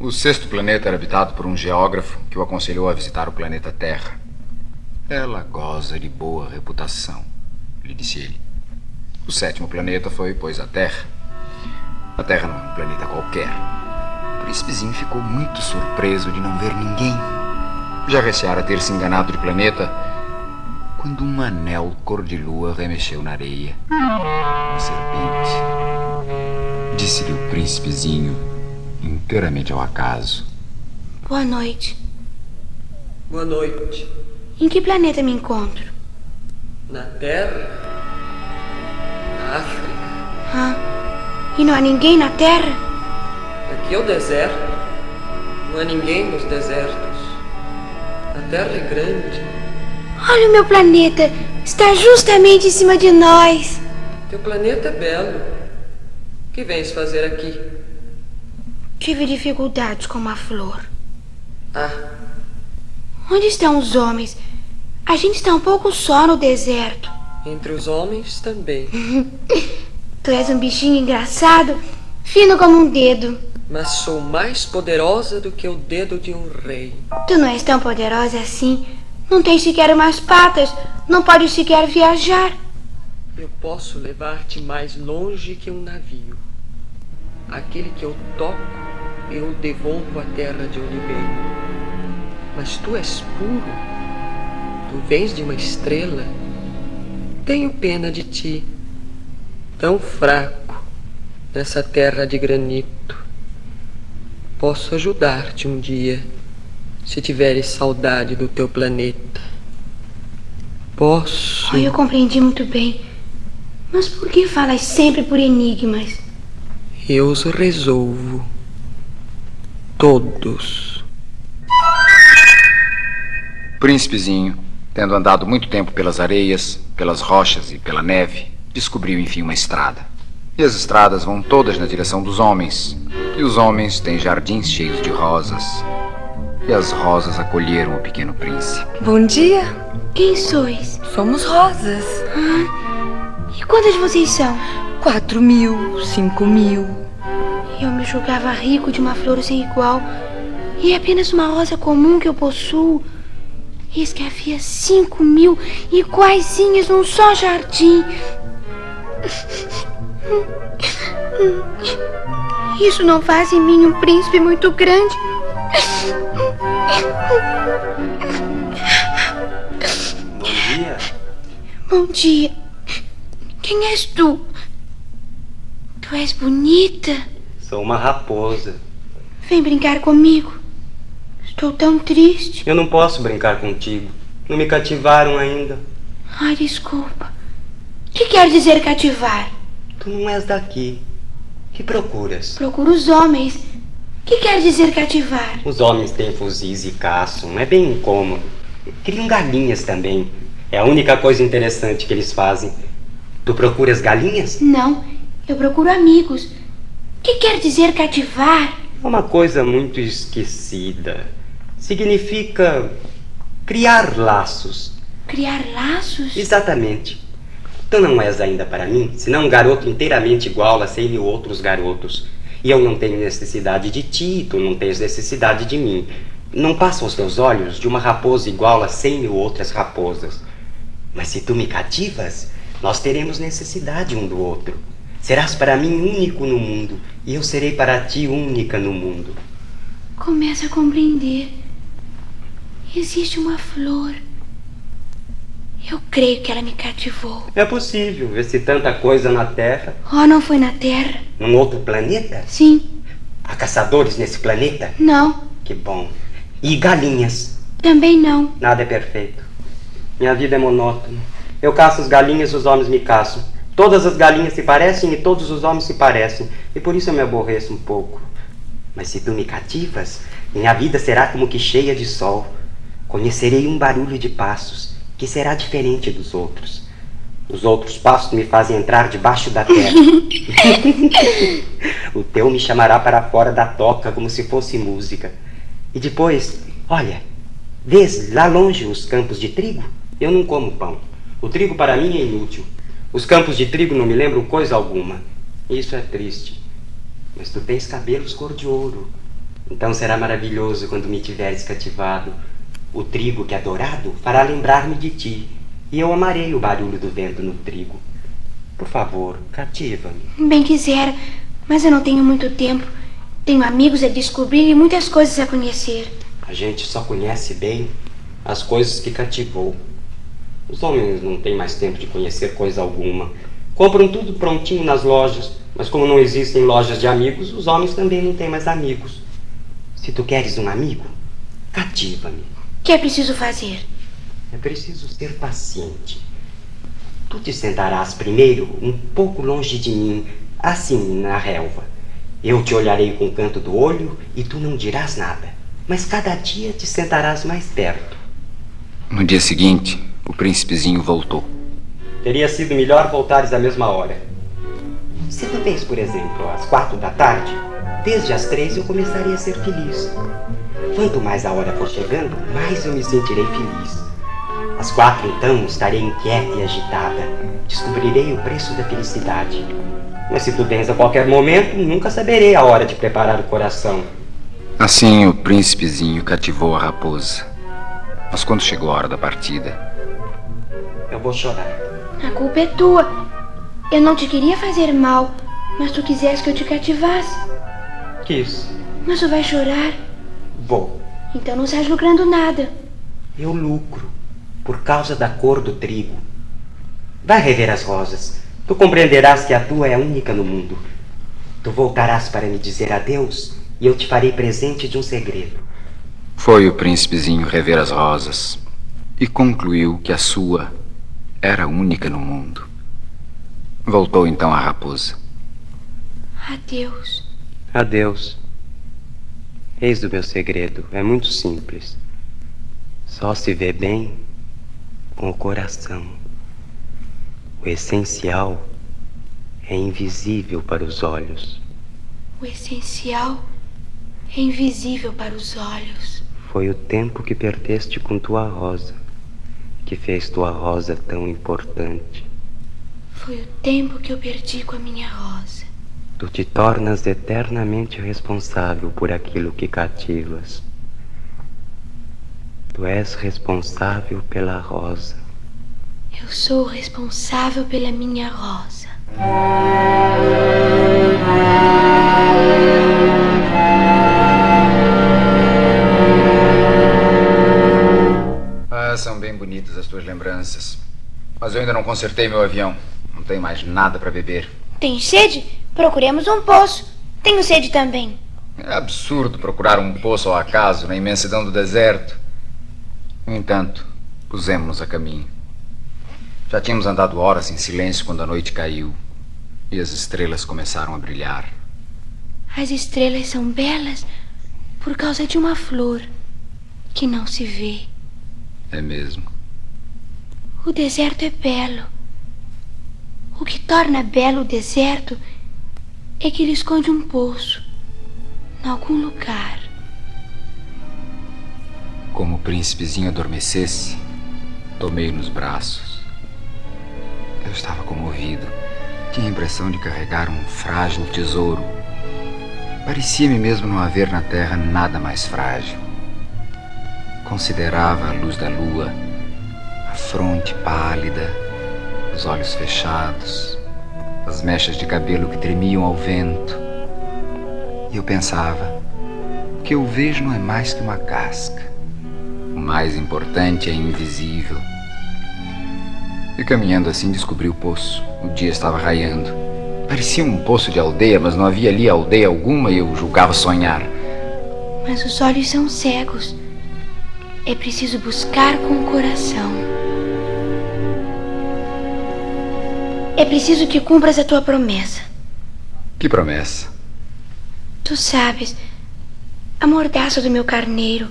O sexto planeta era habitado por um geógrafo que o aconselhou a visitar o planeta Terra. Ela goza de boa reputação, lhe disse ele. O sétimo planeta foi, pois, a Terra. A Terra não é um planeta qualquer. O príncipezinho ficou muito surpreso de não ver ninguém. Já receara ter se enganado de planeta quando um anel cor-de-lua remexeu na areia. Uma serpente. Disse-lhe o príncipezinho, inteiramente ao acaso. Boa noite. Boa noite. Em que planeta me encontro? Na Terra? Na África? Ah, e não há ninguém na Terra? Aqui é o deserto. Não há ninguém nos desertos. A Terra é grande. Olha o meu planeta. Está justamente em cima de nós. Teu planeta é belo. O que vens fazer aqui? Tive dificuldades com uma flor. Ah, Onde estão os homens? A gente está um pouco só no deserto. entre os homens também. Tu és um bichinho engraçado, fino como um dedo. Mas sou mais poderosa do que o dedo de um rei. Tu não és tão poderosa assim. Não tens sequer umas patas. Não podes sequer viajar. Eu posso levar-te mais longe que um navio. Aquele que eu toco, eu devolvo à terra de onde venho. Mas tu és puro. Tu vens de uma estrela. Tenho pena de ti, tão fraco nessa terra de granito. Posso ajudar-te um dia, se tiveres saudade do teu planeta. Posso. Oh, eu compreendi muito bem. Mas por que falas sempre por enigmas? Eu os resolvo. Todos. O príncipezinho, tendo andado muito tempo pelas areias, pelas rochas e pela neve, descobriu enfim uma estrada. E as estradas vão todas na direção dos homens. E os homens têm jardins cheios de rosas. E as rosas acolheram o pequeno príncipe. Bom dia. Quem sois? Somos rosas. E quantas vocês são? Quatro mil, cinco mil. Eu me julgava rico de uma flor sem igual. E é apenas uma rosa comum que eu possuo. Eis que havia cinco mil iguaizinhas num só jardim. Isso não faz em mim um príncipe muito grande. Bom dia. Bom dia. Quem és tu? Tu és bonita. Sou uma raposa. Vem brincar comigo. Estou tão triste. Eu não posso brincar contigo. Não me cativaram ainda. Ai, desculpa. O que quer dizer cativar? Tu não és daqui. Que procuras? Procuro os homens. O que quer dizer cativar? Os homens têm fuzis e caçam. É bem incômodo. Criam galinhas também. É a única coisa interessante que eles fazem. Tu procuras galinhas? Não, eu procuro amigos. O que quer dizer cativar? É uma coisa muito esquecida. Significa criar laços. Criar laços? Exatamente. Tu não és ainda para mim, senão um garoto inteiramente igual a cem mil outros garotos. E eu não tenho necessidade de ti, tu não tens necessidade de mim. Não passa aos teus olhos de uma raposa igual a cem mil outras raposas. Mas se tu me cativas, nós teremos necessidade um do outro. Serás para mim único no mundo, e eu serei para ti única no mundo. Começo a compreender. Existe uma flor. Eu creio que ela me cativou. É possível ver se tanta coisa na Terra, Oh, não foi na Terra? num outro planeta? Sim. Há caçadores nesse planeta? Não. Que bom. E galinhas? Também não. Nada é perfeito. Minha vida é monótona. Eu caço as galinhas, os homens me caçam. Todas as galinhas se parecem e todos os homens se parecem. E por isso eu me aborreço um pouco. Mas se tu me cativas, minha vida será como que cheia de sol. Conhecerei um barulho de passos, que será diferente dos outros. Os outros passos me fazem entrar debaixo da terra. o teu me chamará para fora da toca como se fosse música. E depois, olha, vês lá longe os campos de trigo? Eu não como pão. O trigo para mim é inútil. Os campos de trigo não me lembram coisa alguma. Isso é triste. Mas tu tens cabelos cor de ouro. Então será maravilhoso quando me tiveres cativado. O trigo que é dourado fará lembrar-me de ti, e eu amarei o barulho do vento no trigo. Por favor, cativa-me. Bem quisera, mas eu não tenho muito tempo. Tenho amigos a descobrir e muitas coisas a conhecer. A gente só conhece bem as coisas que cativou. Os homens não têm mais tempo de conhecer coisa alguma. Compram tudo prontinho nas lojas, mas como não existem lojas de amigos, os homens também não têm mais amigos. Se tu queres um amigo, cativa-me. O que é preciso fazer? É preciso ser paciente. Tu te sentarás primeiro um pouco longe de mim, assim, na relva. Eu te olharei com o canto do olho e tu não dirás nada. Mas cada dia te sentarás mais perto. No dia seguinte, o príncipezinho voltou. Teria sido melhor voltares à mesma hora. Se tu vês, por exemplo, às quatro da tarde, desde as três eu começarei a ser feliz. Quanto mais a hora for chegando, mais eu me sentirei feliz. Às quatro, então, estarei inquieta e agitada. Descobrirei o preço da felicidade. Mas se tu vens a qualquer momento, nunca saberei a hora de preparar o coração. Assim o príncipezinho cativou a raposa. Mas quando chegou a hora da partida, Eu vou chorar. A culpa é tua. Eu não te queria fazer mal, mas tu quiseste que eu te cativasse. Quis. Mas tu vai chorar, Vou. então não estás lucrando nada. Eu lucro por causa da cor do trigo. Vai rever as rosas. Tu compreenderás que a tua é a única no mundo. Tu voltarás para me dizer adeus e eu te farei presente de um segredo. foi o príncipezinho rever as rosas e concluiu que a sua era a única no mundo. Voltou então à raposa. Adeus. Adeus. Eis o meu segredo. É muito simples. Só se vê bem com o coração. O essencial é invisível para os olhos. O essencial é invisível para os olhos. Foi o tempo que perdeste com tua rosa que fez tua rosa tão importante. Foi o tempo que eu perdi com a minha rosa. Tu te tornas eternamente responsável por aquilo que cativas. Tu és responsável pela rosa. Eu sou responsável pela minha rosa. Ah, são bem bonitas as tuas lembranças. Mas eu ainda não consertei meu avião. Não tenho mais nada para beber. Tem sede? Procuremos um poço. Tenho sede também. É absurdo procurar um poço ao acaso na imensidão do deserto. No entanto, pusemos-nos a caminho. Já tínhamos andado horas em silêncio quando a noite caiu e as estrelas começaram a brilhar. As estrelas são belas por causa de uma flor que não se vê. É mesmo. O deserto é belo. O que torna belo o deserto é que ele esconde um poço em algum lugar. Como o príncipezinho adormecesse, tomei nos braços. Eu estava comovido. Tinha a impressão de carregar um frágil tesouro. Parecia-me mesmo não haver na terra nada mais frágil. Considerava a luz da lua, a fronte pálida, os olhos fechados, as mechas de cabelo que tremiam ao vento. E eu pensava: o que eu vejo não é mais que uma casca. O mais importante é invisível. E caminhando assim descobri o poço. O dia estava raiando. Parecia um poço de aldeia, mas não havia ali aldeia alguma e eu julgava sonhar. Mas os olhos são cegos. É preciso buscar com o coração. É preciso que cumpras a tua promessa. Que promessa! Tu sabes, a mordaça do meu carneiro.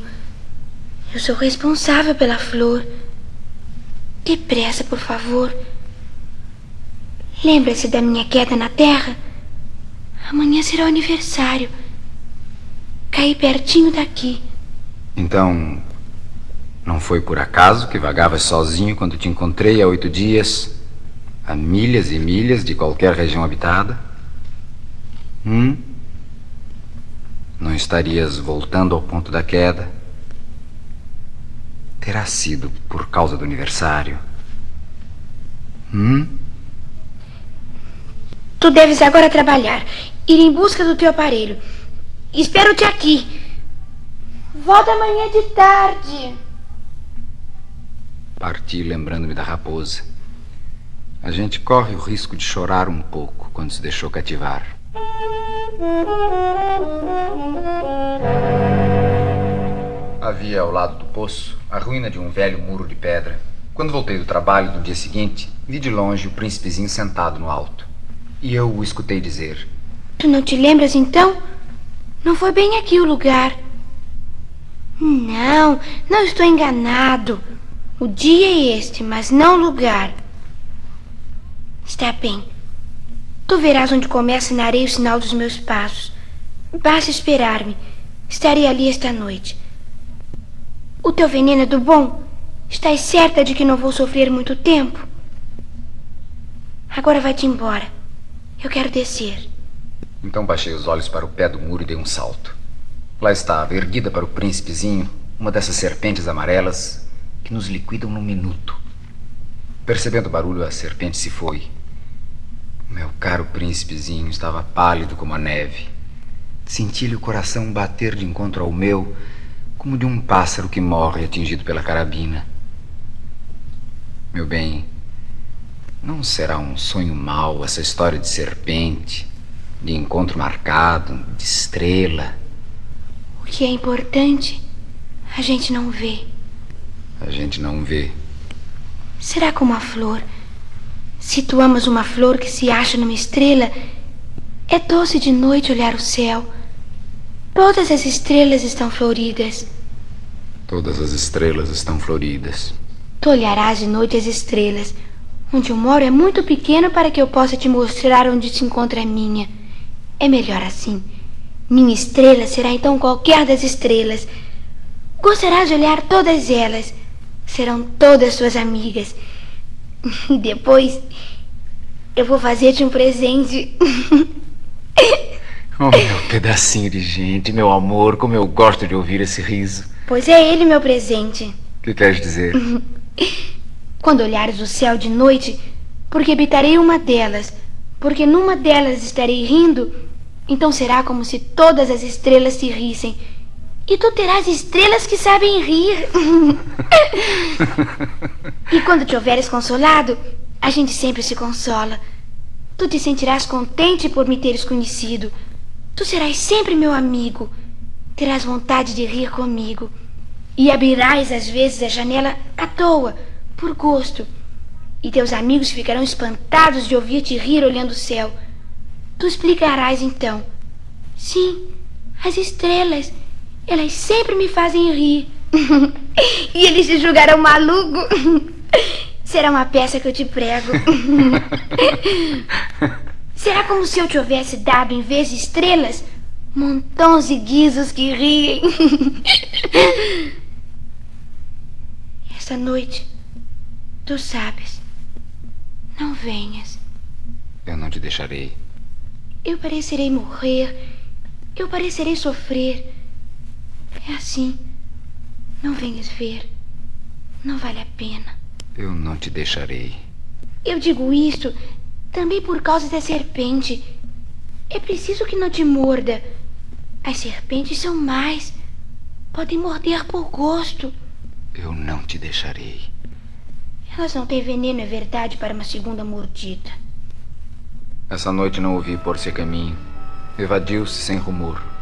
Eu sou responsável pela flor. Depressa, por favor. Lembra-se da minha queda na terra? Amanhã será o aniversário. Caí pertinho daqui. Então, não foi por acaso que vagavas sozinho quando te encontrei há oito dias, a milhas e milhas de qualquer região habitada? Hum? Não estarias voltando ao ponto da queda? Terá sido por causa do aniversário? Hum? Tu deves agora trabalhar, ir em busca do teu aparelho. Espero-te aqui. Volta amanhã de tarde. Parti lembrando-me da raposa. A gente corre o risco de chorar um pouco quando se deixou cativar. Havia ao lado do poço a ruína de um velho muro de pedra. Quando voltei do trabalho no dia seguinte, vi de longe o príncipezinho sentado no alto. E eu o escutei dizer: Tu não te lembras então? Não foi bem aqui o lugar. Não, não estou enganado. O dia é este, mas não lugar. Está bem. Tu verás onde começa na areia o sinal dos meus passos. Basta esperar-me. Estarei ali esta noite. O teu veneno é do bom? Estás certa de que não vou sofrer muito tempo? Agora vai-te embora. Eu quero descer. Então baixei os olhos para o pé do muro e dei um salto. Lá estava, erguida para o príncipezinho, uma dessas serpentes amarelas que nos liquidam num minuto. Percebendo o barulho, a serpente se foi. Meu caro príncipezinho estava pálido como a neve. Senti-lhe o coração bater de encontro ao meu, como de um pássaro que morre atingido pela carabina. Meu bem, não será um sonho mau essa história de serpente, de encontro marcado, de estrela. O que é importante, a gente não vê. A gente não vê. Será como a flor? Se tu amas uma flor que se acha numa estrela, é doce de noite olhar o céu. Todas as estrelas estão floridas. Todas as estrelas estão floridas. Tu olharás de noite as estrelas. Onde eu moro é muito pequeno para que eu possa te mostrar onde se encontra a minha. É melhor assim. Minha estrela será então qualquer das estrelas. Gostarás de olhar todas elas. Serão todas suas amigas. Depois eu vou fazer-te um presente. Oh, meu pedacinho de gente, meu amor, como eu gosto de ouvir esse riso. Pois é ele meu presente. O que queres dizer? Quando olhares o céu de noite, porque habitarei uma delas, porque numa delas estarei rindo, então será como se todas as estrelas se rissem. E tu terás estrelas que sabem rir. e quando te houveres consolado, a gente sempre se consola. Tu te sentirás contente por me teres conhecido. Tu serás sempre meu amigo. Terás vontade de rir comigo. E abrirás às vezes a janela à toa, por gosto. E teus amigos ficarão espantados de ouvir-te rir olhando o céu. Tu explicarás então. Sim, as estrelas, elas sempre me fazem rir. e eles te julgarão maluco. Será uma peça que eu te prego. Será como se eu te houvesse dado, em vez de estrelas, montões de guizos que riem? Esta noite, tu sabes, não venhas. Eu não te deixarei. Eu parecerei morrer, eu parecerei sofrer. É assim. Não venhas ver. Não vale a pena. Eu não te deixarei. Eu digo isto também por causa da serpente. É preciso que não te morda. As serpentes são mais. Podem morder por gosto. Eu não te deixarei. Elas não têm veneno, é verdade, para uma segunda mordida. Essa noite não ouvi por-se caminho. Evadiu-se sem rumor.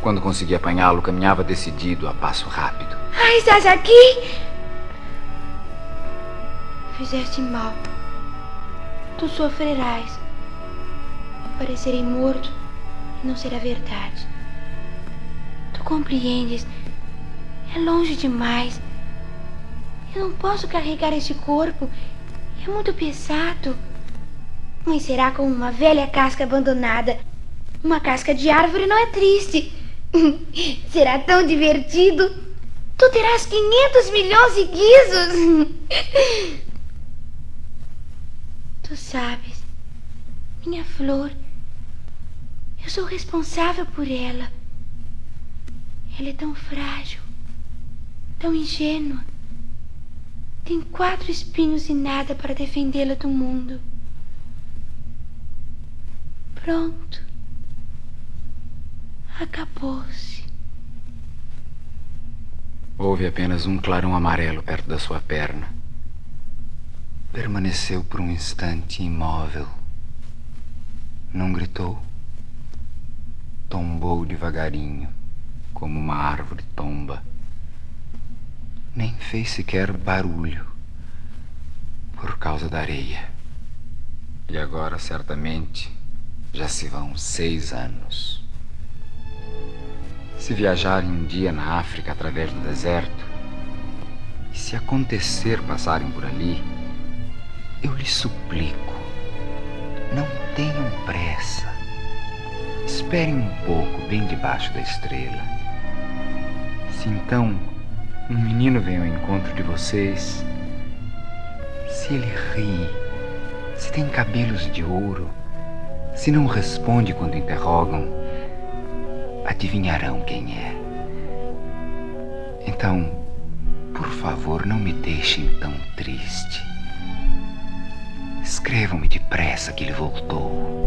Quando consegui apanhá-lo, caminhava decidido, a passo rápido. Ah, estás aqui? Fizeste mal. Tu sofrerás. Eu parecerei morto e não será verdade. Tu compreendes? É longe demais. Eu não posso carregar este corpo. É muito pesado. Mas será como uma velha casca abandonada. Uma casca de árvore não é triste. Será tão divertido. Tu terás 500 milhões de guizos. Tu sabes, minha flor, eu sou responsável por ela. Ela é tão frágil, tão ingênua. Tem quatro espinhos e nada para defendê-la do mundo. Pronto. Acabou-se. Houve apenas um clarão amarelo perto da sua perna. Permaneceu por um instante imóvel. Não gritou. Tombou devagarinho, como uma árvore tomba. Nem fez sequer barulho, por causa da areia. E agora, certamente, já se vão seis anos. Se viajarem um dia na África através do deserto, e se acontecer passarem por ali, eu lhes suplico, não tenham pressa. Esperem um pouco bem debaixo da estrela. Se então um menino vem ao encontro de vocês, se ele ri, se tem cabelos de ouro, se não responde quando interrogam, adivinharão quem é. Então, por favor, não me deixem tão triste. Escrevam-me depressa que ele voltou.